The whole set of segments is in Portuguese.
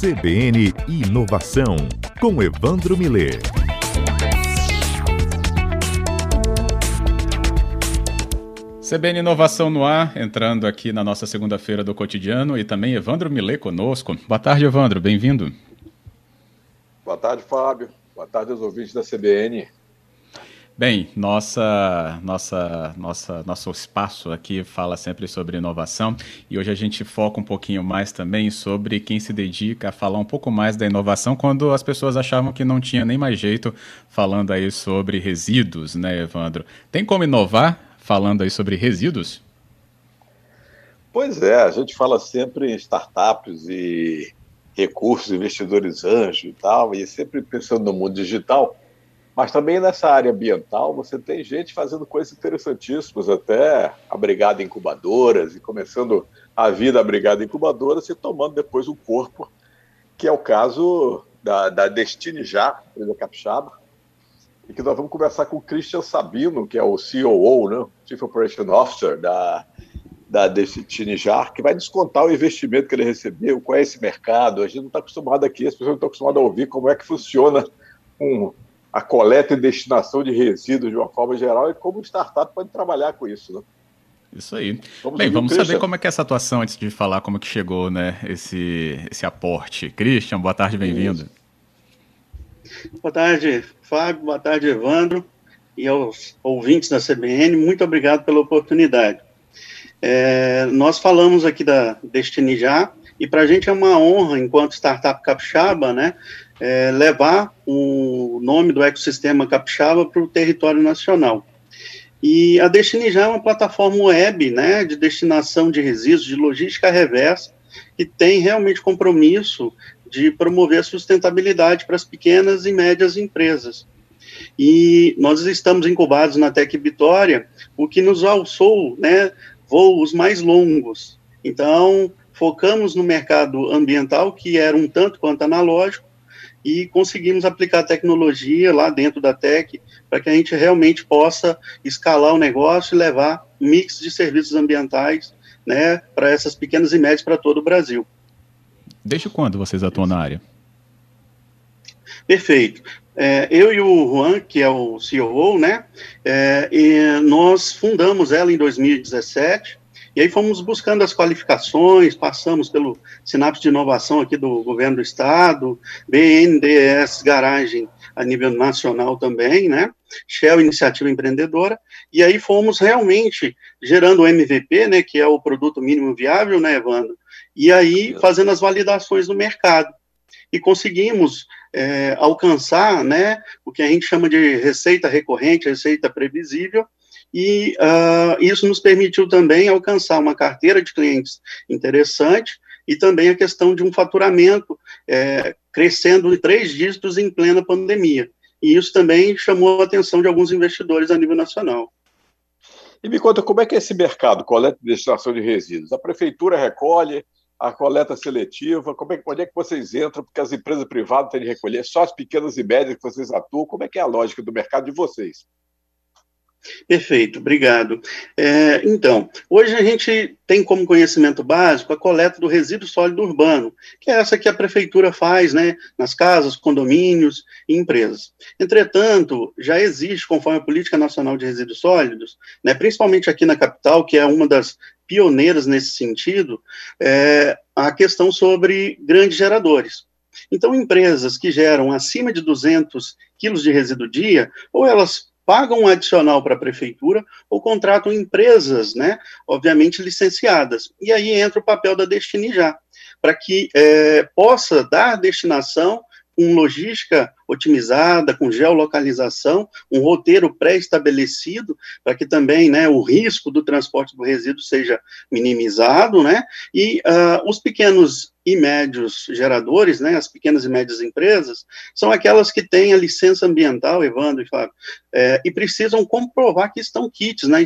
CBN Inovação, com Evandro Miller. CBN Inovação no ar, entrando aqui na nossa segunda-feira do cotidiano e também Evandro Miller conosco. Boa tarde, Evandro, bem-vindo. Boa tarde, Fábio. Boa tarde aos ouvintes da CBN. Bem, nossa, nossa, nossa, nosso espaço aqui fala sempre sobre inovação e hoje a gente foca um pouquinho mais também sobre quem se dedica a falar um pouco mais da inovação quando as pessoas achavam que não tinha nem mais jeito falando aí sobre resíduos, né, Evandro? Tem como inovar falando aí sobre resíduos? Pois é, a gente fala sempre em startups e recursos, investidores anjos e tal, e sempre pensando no mundo digital. Mas também nessa área ambiental, você tem gente fazendo coisas interessantíssimas, até abrigada incubadoras e começando a vida abrigada em incubadoras e tomando depois um corpo, que é o caso da, da Destiny Já, empresa capixaba, e que nós vamos conversar com o Christian Sabino, que é o COO, né, Chief Operation Officer da, da Destiny Já, que vai descontar o investimento que ele recebeu, qual é esse mercado. A gente não está acostumado aqui, as pessoas não estão acostumadas a ouvir como é que funciona um a coleta e destinação de resíduos de uma forma geral e como o startup pode trabalhar com isso, né? Isso aí. Vamos Bem, vamos saber como é que é essa atuação antes de falar como é que chegou, né, esse, esse aporte. Christian, boa tarde, bem-vindo. Boa tarde, Fábio, boa tarde, Evandro, e aos ouvintes da CBN, muito obrigado pela oportunidade. É, nós falamos aqui da Destiny Já, e para a gente é uma honra, enquanto startup capixaba, né, é, levar o nome do ecossistema capixaba para o território nacional. E a Destiny já é uma plataforma web, né, de destinação de resíduos, de logística reversa, que tem realmente compromisso de promover a sustentabilidade para as pequenas e médias empresas. E nós estamos incubados na Tec Vitória, o que nos alçou, né, voos mais longos. Então, focamos no mercado ambiental, que era um tanto quanto analógico, e conseguimos aplicar tecnologia lá dentro da Tech para que a gente realmente possa escalar o negócio e levar mix de serviços ambientais né, para essas pequenas e médias para todo o Brasil. Desde quando vocês atuam na área? Perfeito. É, eu e o Juan, que é o CEO, né, é, nós fundamos ela em 2017 e aí fomos buscando as qualificações, passamos pelo Sinapse de Inovação aqui do Governo do Estado, BNDES Garagem a nível nacional também, né? Shell Iniciativa Empreendedora, e aí fomos realmente gerando o MVP, né, que é o produto mínimo viável, né, Evandro? E aí fazendo as validações no mercado. E conseguimos é, alcançar, né, o que a gente chama de receita recorrente, receita previsível, e uh, isso nos permitiu também alcançar uma carteira de clientes interessante e também a questão de um faturamento é, crescendo em três dígitos em plena pandemia. E isso também chamou a atenção de alguns investidores a nível nacional. E me conta como é que é esse mercado, coleta e destinação de resíduos? A prefeitura recolhe, a coleta seletiva, como é, onde é que vocês entram? Porque as empresas privadas têm de recolher, só as pequenas e médias que vocês atuam, como é que é a lógica do mercado de vocês? Perfeito, obrigado. É, então, hoje a gente tem como conhecimento básico a coleta do resíduo sólido urbano, que é essa que a prefeitura faz, né, nas casas, condomínios e empresas. Entretanto, já existe, conforme a Política Nacional de Resíduos Sólidos, né, principalmente aqui na capital, que é uma das pioneiras nesse sentido, é, a questão sobre grandes geradores. Então, empresas que geram acima de 200 quilos de resíduo dia, ou elas pagam um adicional para a prefeitura ou contratam empresas, né, obviamente licenciadas. E aí entra o papel da Destiny já, para que é, possa dar destinação com logística otimizada, com geolocalização, um roteiro pré-estabelecido, para que também né, o risco do transporte do resíduo seja minimizado, né, e uh, os pequenos e médios geradores, né, as pequenas e médias empresas, são aquelas que têm a licença ambiental, Evandro e Fábio, é, e precisam comprovar que estão kits, né,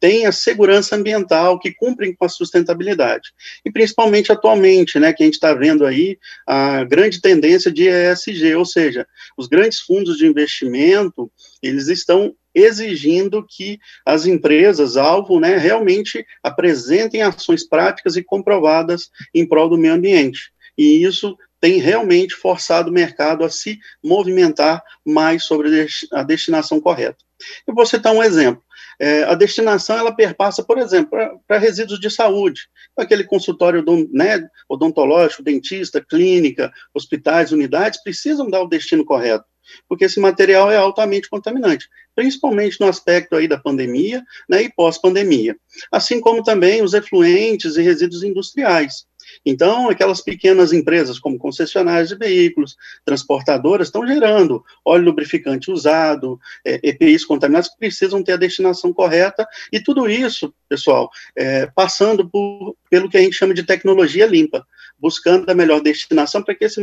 têm a segurança ambiental, que cumprem com a sustentabilidade. E principalmente atualmente, né, que a gente está vendo aí a grande tendência de ESG, ou seja, os grandes fundos de investimento, eles estão exigindo que as empresas alvo, né, realmente apresentem ações práticas e comprovadas em prol do meio ambiente. E isso tem realmente forçado o mercado a se movimentar mais sobre a destinação correta. Eu vou citar um exemplo. É, a destinação ela perpassa, por exemplo, para resíduos de saúde, aquele consultório né, odontológico, dentista, clínica, hospitais, unidades precisam dar o destino correto, porque esse material é altamente contaminante, principalmente no aspecto aí da pandemia né, e pós-pandemia, assim como também os efluentes e resíduos industriais. Então, aquelas pequenas empresas, como concessionárias de veículos, transportadoras, estão gerando óleo lubrificante usado, é, EPIs contaminados, que precisam ter a destinação correta, e tudo isso, pessoal, é, passando por, pelo que a gente chama de tecnologia limpa, buscando a melhor destinação para que esse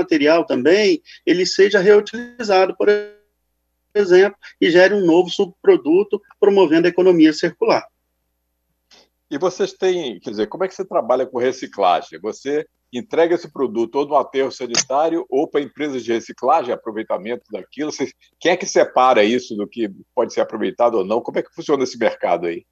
material também ele seja reutilizado, por exemplo, e gere um novo subproduto, promovendo a economia circular. E vocês têm, quer dizer, como é que você trabalha com reciclagem? Você entrega esse produto ou no aterro sanitário ou para empresas de reciclagem, aproveitamento daquilo? Você, quem é que separa isso do que pode ser aproveitado ou não? Como é que funciona esse mercado aí?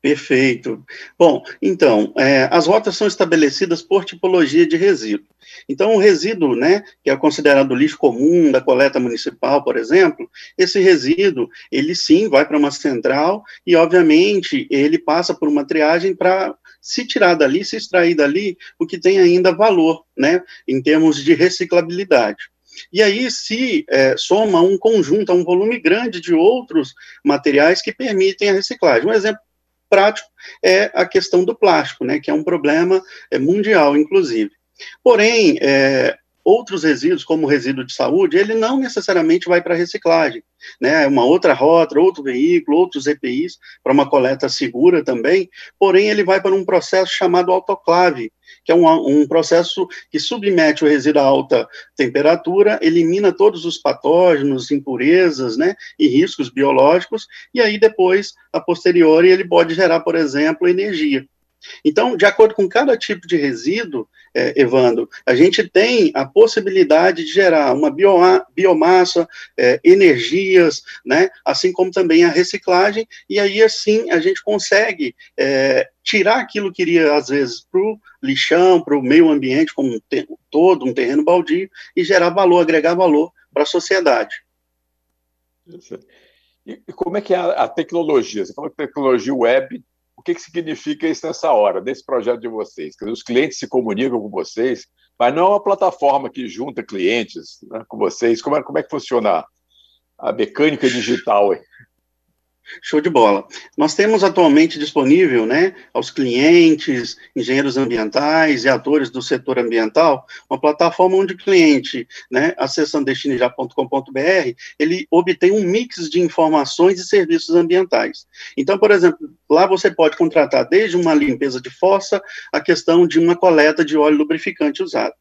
Perfeito. Bom, então, é, as rotas são estabelecidas por tipologia de resíduo. Então, o resíduo, né, que é considerado lixo comum da coleta municipal, por exemplo, esse resíduo, ele sim vai para uma central e, obviamente, ele passa por uma triagem para se tirar dali, se extrair dali o que tem ainda valor, né, em termos de reciclabilidade. E aí se é, soma um conjunto, um volume grande de outros materiais que permitem a reciclagem. Um exemplo prático é a questão do plástico, né, que é um problema é, mundial, inclusive. Porém, é, outros resíduos, como o resíduo de saúde, ele não necessariamente vai para reciclagem, né? É uma outra rota, outro veículo, outros EPIs, para uma coleta segura também, porém ele vai para um processo chamado autoclave, que é um, um processo que submete o resíduo a alta temperatura, elimina todos os patógenos, impurezas, né, e riscos biológicos, e aí depois, a posteriori, ele pode gerar, por exemplo, energia. Então, de acordo com cada tipo de resíduo, é, Evandro, a gente tem a possibilidade de gerar uma biomassa, é, energias, né, assim como também a reciclagem, e aí assim a gente consegue é, tirar aquilo que iria, às vezes, para o lixão, para o meio ambiente como um todo, um terreno baldio, e gerar valor, agregar valor para a sociedade. E como é que é a tecnologia? Você falou que tecnologia web que, que significa isso nessa hora, nesse projeto de vocês? Dizer, os clientes se comunicam com vocês, mas não é uma plataforma que junta clientes né, com vocês. Como é, como é que funciona a mecânica digital aí? Show de bola. Nós temos atualmente disponível, né, aos clientes, engenheiros ambientais e atores do setor ambiental, uma plataforma onde o cliente, né, acessando destinejá.com.br, ele obtém um mix de informações e serviços ambientais. Então, por exemplo, lá você pode contratar desde uma limpeza de fossa, a questão de uma coleta de óleo lubrificante usado.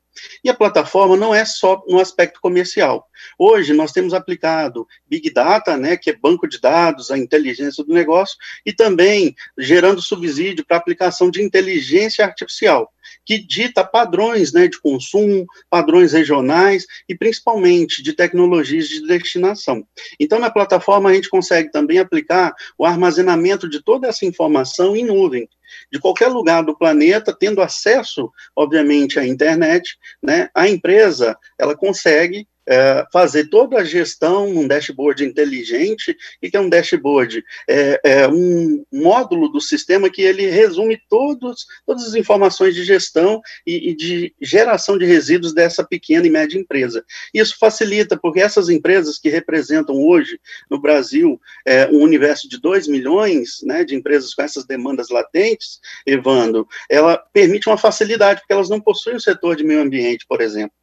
E a plataforma não é só no aspecto comercial. Hoje nós temos aplicado Big Data, né, que é banco de dados, a inteligência do negócio, e também gerando subsídio para aplicação de inteligência artificial, que dita padrões né, de consumo, padrões regionais e principalmente de tecnologias de destinação. Então, na plataforma, a gente consegue também aplicar o armazenamento de toda essa informação em nuvem de qualquer lugar do planeta, tendo acesso, obviamente, à internet, né, a empresa ela consegue é, fazer toda a gestão num dashboard inteligente. O que é um dashboard? É, é, um módulo do sistema que ele resume todos, todas as informações de gestão e, e, de geração de resíduos dessa pequena e média empresa. Isso facilita, porque essas empresas que representam hoje no Brasil é, um universo de 2 milhões né, de empresas com essas demandas latentes, Evandro, ela permite uma facilidade, porque elas não possuem o setor de meio ambiente, por exemplo.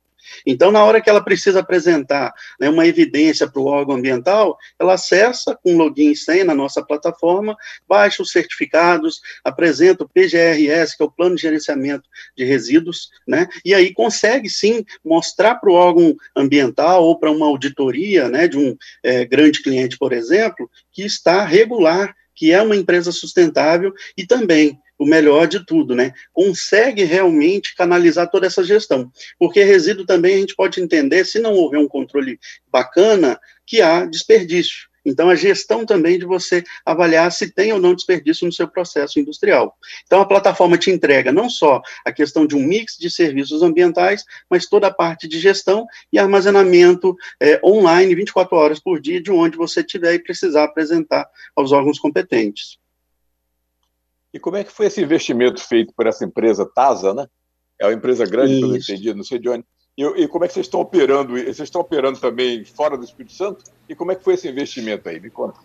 Então, na hora que ela precisa apresentar né, uma evidência para o órgão ambiental, ela acessa com login e senha na nossa plataforma, baixa os certificados, apresenta o PGRS, que é o Plano de Gerenciamento de Resíduos, né, e aí consegue sim mostrar para o órgão ambiental ou para uma auditoria né, de um é, grande cliente, por exemplo, que está regular que é uma empresa sustentável e também o melhor de tudo, né? Consegue realmente canalizar toda essa gestão. Porque resíduo também a gente pode entender, se não houver um controle bacana, que há desperdício. Então, a gestão também de você avaliar se tem ou não desperdício no seu processo industrial. Então, a plataforma te entrega não só a questão de um mix de serviços ambientais, mas toda a parte de gestão e armazenamento é, online 24 horas por dia, de onde você tiver e precisar apresentar aos órgãos competentes. E como é que foi esse investimento feito por essa empresa TASA, né? É uma empresa grande, pelo que eu entendi, não sei de onde. E, e, como é que vocês estão operando? Vocês estão operando também fora do Espírito Santo? E como é que foi esse investimento aí? Me conta.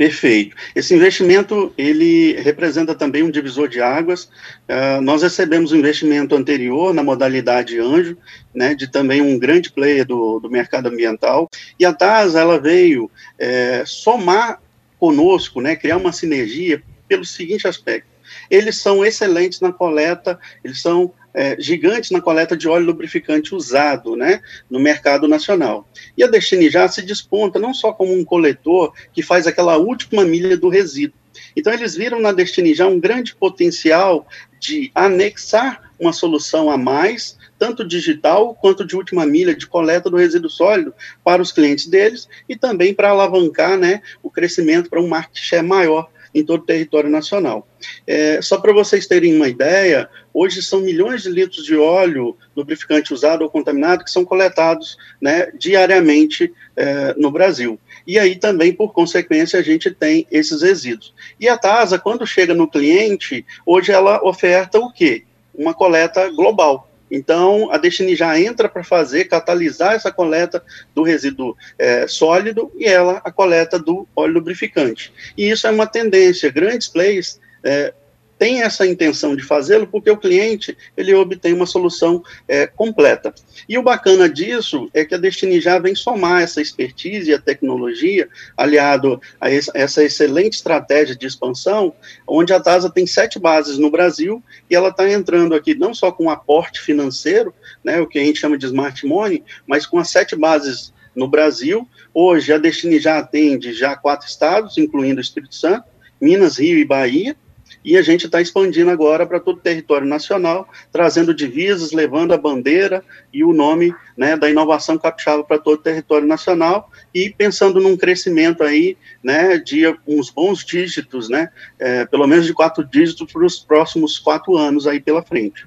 Perfeito. Esse investimento ele representa também um divisor de águas. Uh, nós recebemos um investimento anterior na modalidade anjo, né, de também um grande player do, do mercado ambiental. E a TASA ela veio é, somar conosco, né, criar uma sinergia pelo seguinte aspecto: eles são excelentes na coleta, eles são é, gigantes na coleta de óleo lubrificante usado né, no mercado nacional. E a Destiny já se desponta não só como um coletor que faz aquela última milha do resíduo. Então, eles viram na Destiny já um grande potencial de anexar uma solução a mais, tanto digital quanto de última milha de coleta do resíduo sólido para os clientes deles e também para alavancar né, o crescimento para um market share maior em todo o território nacional. É, só para vocês terem uma ideia, hoje são milhões de litros de óleo lubrificante usado ou contaminado que são coletados né, diariamente é, no Brasil. E aí também, por consequência, a gente tem esses resíduos. E a TASA, quando chega no cliente, hoje ela oferta o quê? Uma coleta global. Então, a Destiny já entra para fazer, catalisar essa coleta do resíduo é, sólido e ela a coleta do óleo lubrificante. E isso é uma tendência. Grandes players é, tem essa intenção de fazê-lo porque o cliente ele obtém uma solução é, completa. E o bacana disso é que a Destiny já vem somar essa expertise e a tecnologia, aliado a essa excelente estratégia de expansão, onde a TASA tem sete bases no Brasil e ela está entrando aqui não só com aporte financeiro, né, o que a gente chama de smart money, mas com as sete bases no Brasil. Hoje a Destiny já atende já quatro estados, incluindo o Espírito Santo, Minas, Rio e Bahia e a gente está expandindo agora para todo o território nacional, trazendo divisas, levando a bandeira e o nome né, da inovação capixaba para todo o território nacional e pensando num crescimento aí né, de uns bons dígitos, né, é, pelo menos de quatro dígitos para os próximos quatro anos aí pela frente.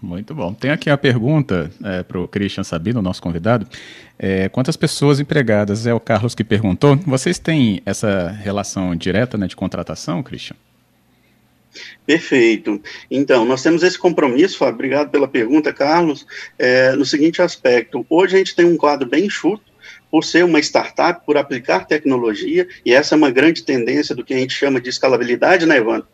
Muito bom. Tem aqui a pergunta é, para o Christian Sabino, nosso convidado. É, quantas pessoas empregadas? É o Carlos que perguntou. Vocês têm essa relação direta né, de contratação, Christian? Perfeito. Então, nós temos esse compromisso, Fábio, obrigado pela pergunta, Carlos, é, no seguinte aspecto. Hoje a gente tem um quadro bem enxuto, por ser uma startup, por aplicar tecnologia, e essa é uma grande tendência do que a gente chama de escalabilidade, né, Evandro?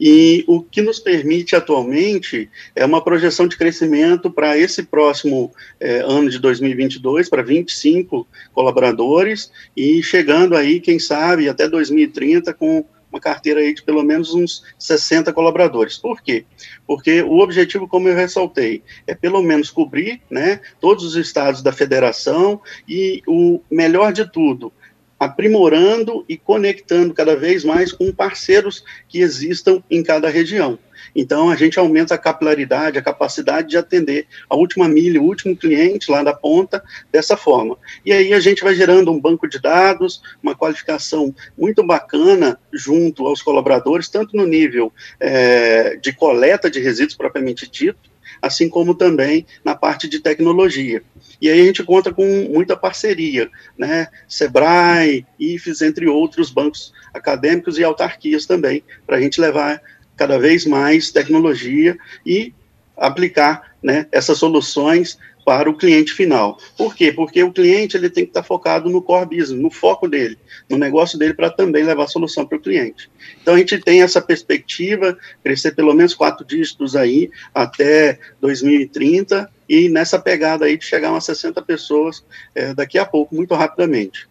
E o que nos permite atualmente é uma projeção de crescimento para esse próximo é, ano de 2022, para 25 colaboradores, e chegando aí, quem sabe, até 2030 com uma carteira aí de pelo menos uns 60 colaboradores. Por quê? Porque o objetivo, como eu ressaltei, é pelo menos cobrir né, todos os estados da federação e o melhor de tudo, aprimorando e conectando cada vez mais com parceiros que existam em cada região. Então, a gente aumenta a capilaridade, a capacidade de atender a última milha, o último cliente lá da ponta, dessa forma. E aí a gente vai gerando um banco de dados, uma qualificação muito bacana junto aos colaboradores, tanto no nível é, de coleta de resíduos propriamente dito, assim como também na parte de tecnologia. E aí a gente conta com muita parceria, né? Sebrae, IFES, entre outros bancos acadêmicos e autarquias também, para a gente levar cada vez mais tecnologia e aplicar né, essas soluções para o cliente final. Por quê? Porque o cliente ele tem que estar focado no core business, no foco dele, no negócio dele, para também levar a solução para o cliente. Então a gente tem essa perspectiva, crescer pelo menos quatro dígitos aí até 2030 e nessa pegada aí de chegar a umas 60 pessoas é, daqui a pouco, muito rapidamente.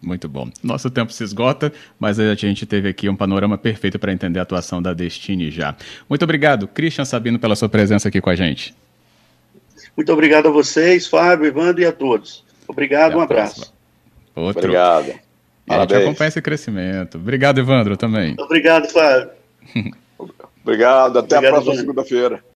Muito bom. Nosso tempo se esgota, mas a gente teve aqui um panorama perfeito para entender a atuação da Destiny já. Muito obrigado, Christian Sabino, pela sua presença aqui com a gente. Muito obrigado a vocês, Fábio, Evandro e a todos. Obrigado, um abraço. Outro. Obrigado. E a gente acompanha esse crescimento. Obrigado, Evandro, também. Obrigado, Fábio. obrigado, até Obrigado, a próxima segunda-feira.